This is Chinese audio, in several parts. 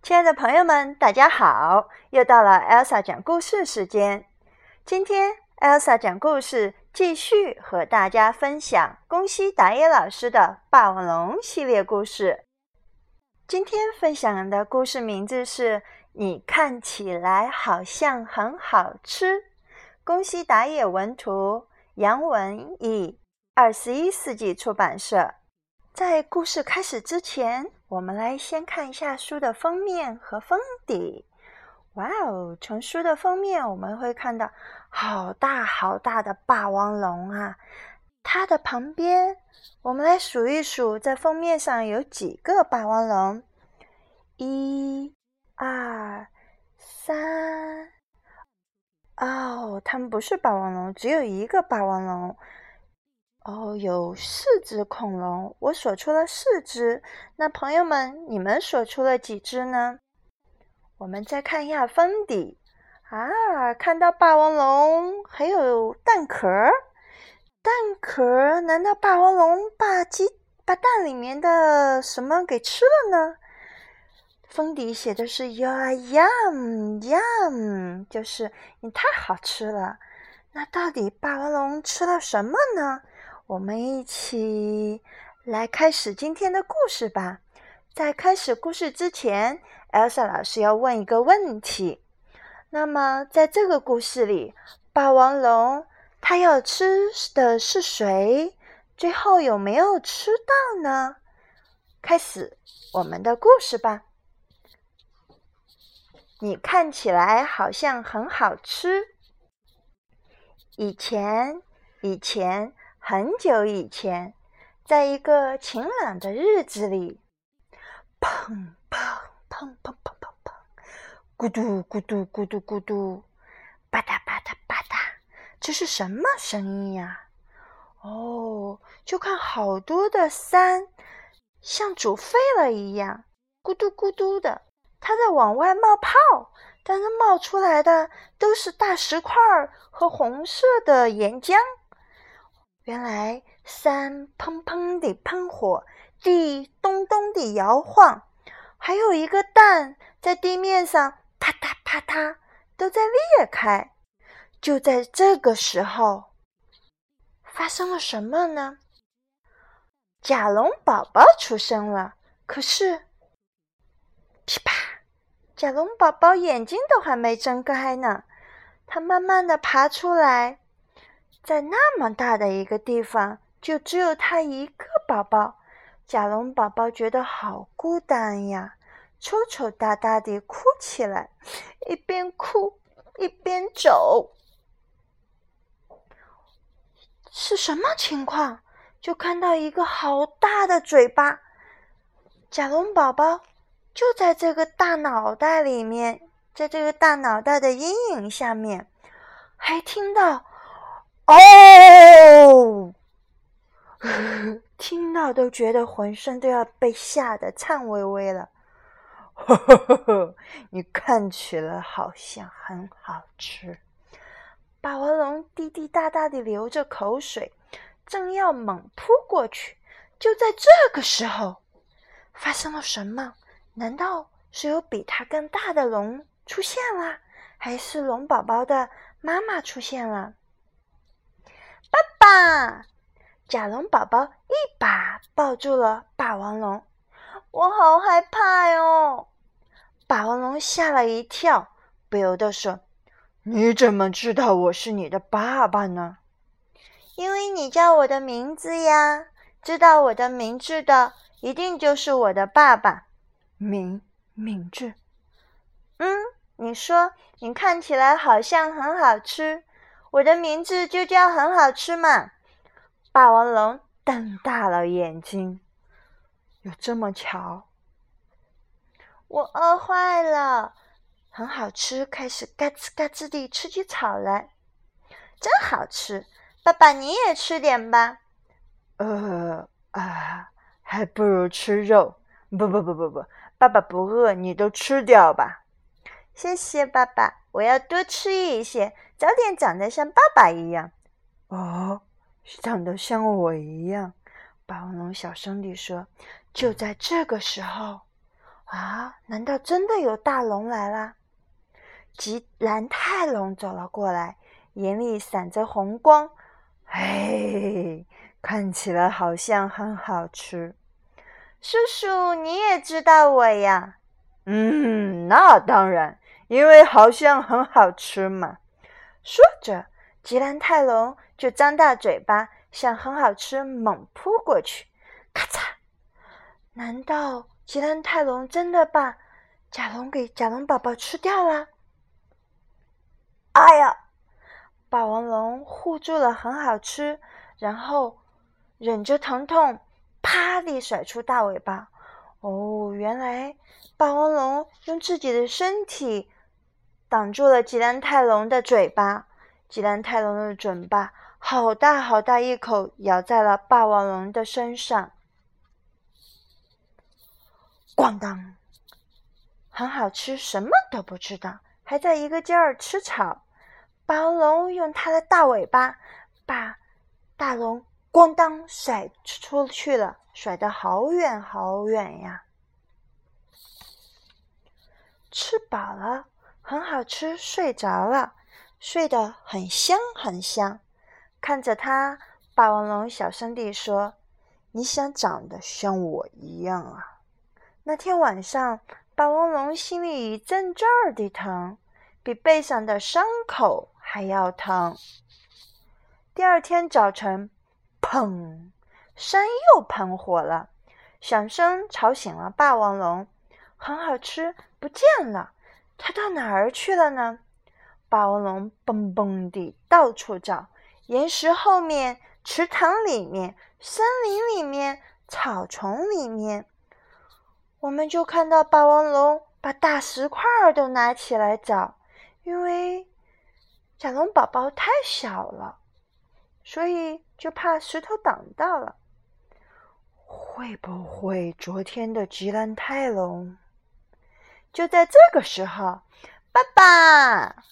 亲爱的朋友们，大家好！又到了 Elsa 讲故事时间。今天 Elsa 讲故事，继续和大家分享宫西达也老师的《霸王龙》系列故事。今天分享的故事名字是《你看起来好像很好吃》。宫西达也文图，杨文译，二十一世纪出版社。在故事开始之前，我们来先看一下书的封面和封底。哇哦！从书的封面我们会看到好大好大的霸王龙啊！它的旁边，我们来数一数，在封面上有几个霸王龙？一、二、三。哦，它们不是霸王龙，只有一个霸王龙。哦，有四只恐龙，我数出了四只。那朋友们，你们数出了几只呢？我们再看一下封底啊，看到霸王龙还有蛋壳，蛋壳难道霸王龙把鸡把蛋里面的什么给吃了呢？封底写的是 “Yum yum yum”，就是你太好吃了。那到底霸王龙吃了什么呢？我们一起来开始今天的故事吧。在开始故事之前，Elsa 老师要问一个问题。那么，在这个故事里，霸王龙它要吃的是谁？最后有没有吃到呢？开始我们的故事吧。你看起来好像很好吃。以前，以前。很久以前，在一个晴朗的日子里，砰砰砰砰砰砰砰，咕嘟咕嘟咕嘟咕嘟，吧嗒吧嗒吧嗒，这是什么声音呀？哦，就看好多的山像煮沸了一样，咕嘟咕嘟的，它在往外冒泡，但是冒出来的都是大石块和红色的岩浆。原来山砰砰地喷火，地咚咚地摇晃，还有一个蛋在地面上啪嗒啪嗒都在裂开。就在这个时候，发生了什么呢？甲龙宝宝出生了。可是，噼啪，甲龙宝宝眼睛都还没睁开呢，它慢慢的爬出来。在那么大的一个地方，就只有他一个宝宝。甲龙宝宝觉得好孤单呀，抽抽搭搭地哭起来，一边哭一边走。是什么情况？就看到一个好大的嘴巴，甲龙宝宝就在这个大脑袋里面，在这个大脑袋的阴影下面，还听到。哦，听到都觉得浑身都要被吓得颤巍巍了。呵呵呵呵，你看起来好像很好吃。霸王龙滴滴答答的流着口水，正要猛扑过去。就在这个时候，发生了什么？难道是有比它更大的龙出现了，还是龙宝宝的妈妈出现了？爸爸，甲龙宝宝一把抱住了霸王龙，我好害怕哟！霸王龙吓了一跳，不由得说：“你怎么知道我是你的爸爸呢？”“因为你叫我的名字呀，知道我的名字的一定就是我的爸爸。”“名名字？”“嗯，你说你看起来好像很好吃。”我的名字就叫很好吃嘛！霸王龙瞪大了眼睛，有这么巧？我饿坏了，很好吃，开始嘎吱嘎吱地吃起草来，真好吃！爸爸你也吃点吧。呃啊，还不如吃肉。不不不不不，爸爸不饿，你都吃掉吧。谢谢爸爸，我要多吃一些。早点长得像爸爸一样哦，长得像我一样。霸王龙小声地说：“就在这个时候，啊，难道真的有大龙来了？吉兰泰龙走了过来，眼里闪着红光。嘿，看起来好像很好吃。叔叔，你也知道我呀？嗯，那当然，因为好像很好吃嘛。说着，吉兰泰龙就张大嘴巴，向很好吃猛扑过去。咔嚓！难道吉兰泰龙真的把甲龙给甲龙宝宝吃掉了？哎呀！霸王龙护住了，很好吃，然后忍着疼痛，啪地甩出大尾巴。哦，原来霸王龙用自己的身体挡住了吉兰泰龙的嘴巴。吉兰泰龙的嘴巴好大好大，一口咬在了霸王龙的身上。咣当！很好吃，什么都不知道，还在一个劲儿吃草。霸王龙用它的大尾巴把大龙咣当甩出去了，甩得好远好远呀！吃饱了，很好吃，睡着了，睡得很香很香。看着它，霸王龙小声地说：“你想长得像我一样啊？”那天晚上，霸王龙心里一阵阵的疼，比背上的伤口。还要疼。第二天早晨，砰！山又喷火了，响声吵醒了霸王龙。很好吃，不见了，它到哪儿去了呢？霸王龙蹦蹦地到处找，岩石后面、池塘里面、森林里面、草丛里面。我们就看到霸王龙把大石块都拿起来找，因为。甲龙宝宝太小了，所以就怕石头挡到了。会不会昨天的吉兰泰龙？就在这个时候，爸爸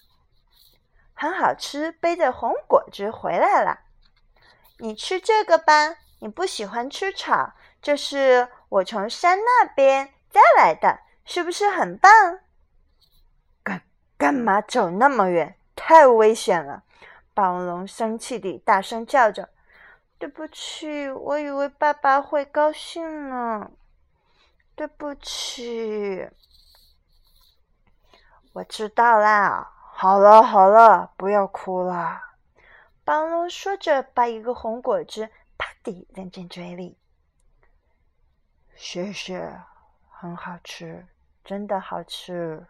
很好吃，背着红果子回来了。你吃这个吧，你不喜欢吃草，这是我从山那边摘来的，是不是很棒？干干嘛走那么远？太危险了！霸王龙生气地大声叫着：“对不起，我以为爸爸会高兴呢。对不起。”我知道啦。好了好了，不要哭了。霸王龙说着，把一个红果子啪地扔进嘴里。谢谢，很好吃，真的好吃。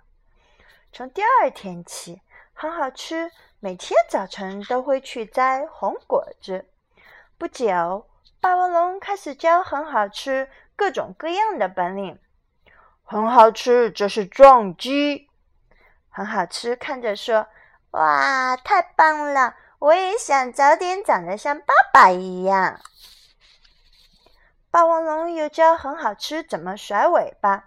从第二天起。很好吃，每天早晨都会去摘红果子。不久，霸王龙开始教很好吃各种各样的本领。很好吃，这是撞击。很好吃，看着说：“哇，太棒了！我也想早点长得像爸爸一样。”霸王龙又教很好吃怎么甩尾巴。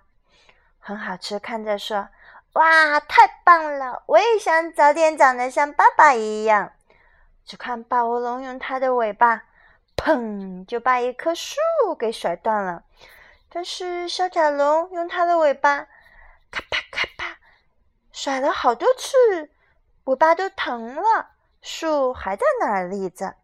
很好吃，看着说。哇，太棒了！我也想早点长得像爸爸一样。只看霸王龙用它的尾巴，砰，就把一棵树给甩断了。但是小甲龙用它的尾巴，咔啪咔，甩了好多次，尾巴都疼了，树还在那儿立着。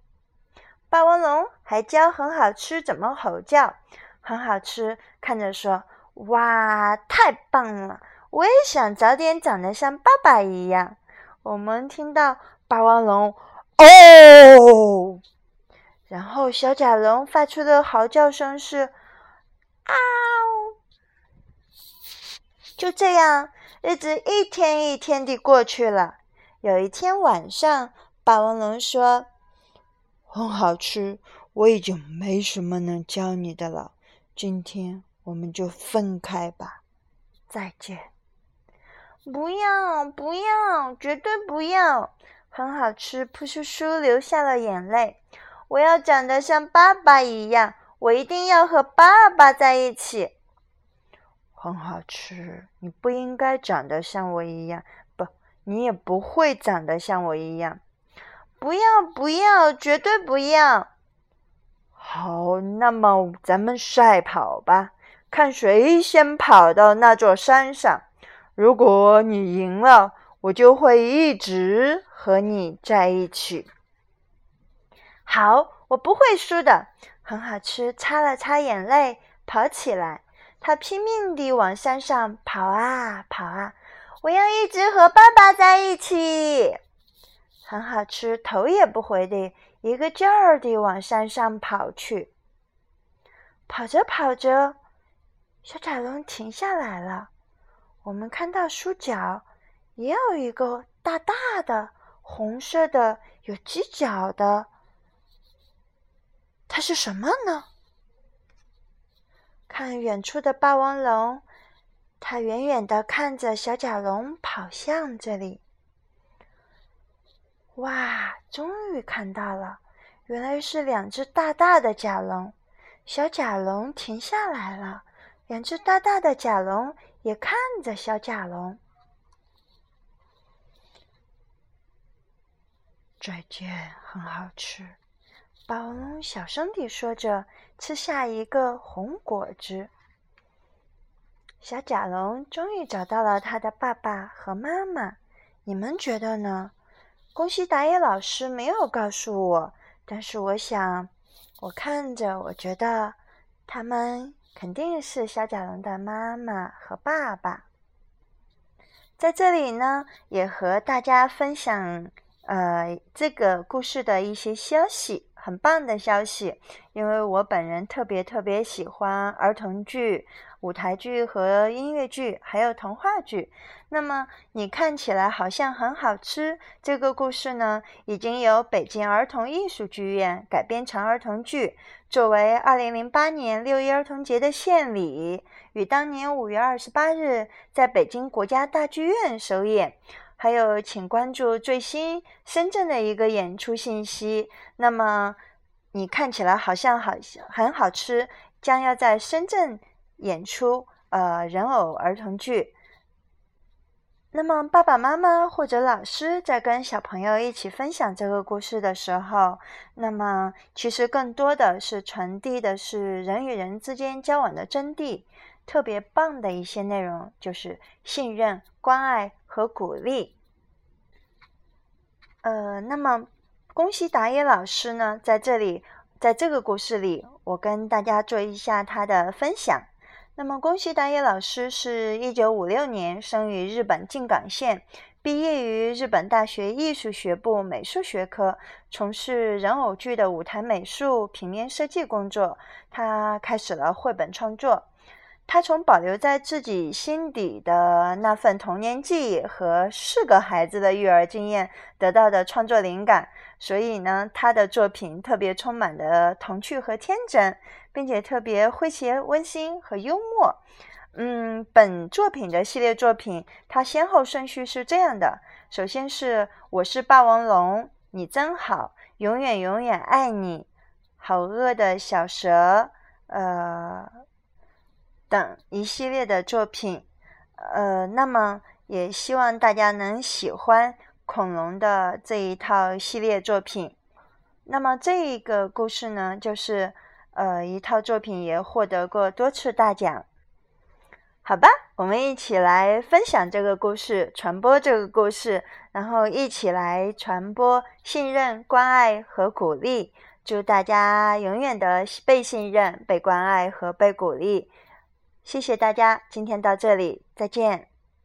霸王龙还教很好吃怎么吼叫，很好吃，看着说：“哇，太棒了！”我也想早点长得像爸爸一样。我们听到霸王龙“哦”，然后小甲龙发出的嚎叫声是“嗷”。就这样，日子一天一天地过去了。有一天晚上，霸王龙说：“很好吃，我已经没什么能教你的了。今天我们就分开吧，再见。”不要，不要，绝对不要！很好吃，噗叔叔流下了眼泪。我要长得像爸爸一样，我一定要和爸爸在一起。很好吃，你不应该长得像我一样，不，你也不会长得像我一样。不要，不要，绝对不要！好，那么咱们赛跑吧。看谁先跑到那座山上。如果你赢了，我就会一直和你在一起。好，我不会输的。很好吃，擦了擦眼泪，跑起来。他拼命地往山上跑啊跑啊。我要一直和爸爸在一起。很好吃，头也不回地一个劲儿地往山上跑去。跑着跑着，小甲龙停下来了。我们看到书角也有一个大大的红色的有犄角的，它是什么呢？看远处的霸王龙，它远远的看着小甲龙跑向这里。哇！终于看到了，原来是两只大大的甲龙。小甲龙停下来了，两只大大的甲龙也看着小甲龙。再见，很好吃。霸王龙小声地说着，吃下一个红果子。小甲龙终于找到了他的爸爸和妈妈，你们觉得呢？恭喜达也老师没有告诉我，但是我想，我看着，我觉得他们肯定是小甲龙的妈妈和爸爸。在这里呢，也和大家分享呃这个故事的一些消息，很棒的消息，因为我本人特别特别喜欢儿童剧。舞台剧和音乐剧，还有童话剧。那么你看起来好像很好吃。这个故事呢，已经由北京儿童艺术剧院改编成儿童剧，作为2008年六一儿童节的献礼，于当年5月28日在北京国家大剧院首演。还有，请关注最新深圳的一个演出信息。那么你看起来好像好很好吃，将要在深圳。演出呃人偶儿童剧，那么爸爸妈妈或者老师在跟小朋友一起分享这个故事的时候，那么其实更多的是传递的是人与人之间交往的真谛，特别棒的一些内容就是信任、关爱和鼓励。呃，那么恭喜达也老师呢，在这里，在这个故事里，我跟大家做一下他的分享。那么，恭喜达也老师是一九五六年生于日本静冈县，毕业于日本大学艺术学部美术学科，从事人偶剧的舞台美术、平面设计工作。他开始了绘本创作。他从保留在自己心底的那份童年记忆和四个孩子的育儿经验得到的创作灵感，所以呢，他的作品特别充满的童趣和天真，并且特别诙谐、温馨和幽默。嗯，本作品的系列作品，它先后顺序是这样的：首先是我是霸王龙，你真好，永远永远爱你，好饿的小蛇，呃。等一系列的作品，呃，那么也希望大家能喜欢恐龙的这一套系列作品。那么这一个故事呢，就是呃一套作品也获得过多次大奖。好吧，我们一起来分享这个故事，传播这个故事，然后一起来传播信任、关爱和鼓励。祝大家永远的被信任、被关爱和被鼓励。谢谢大家，今天到这里，再见。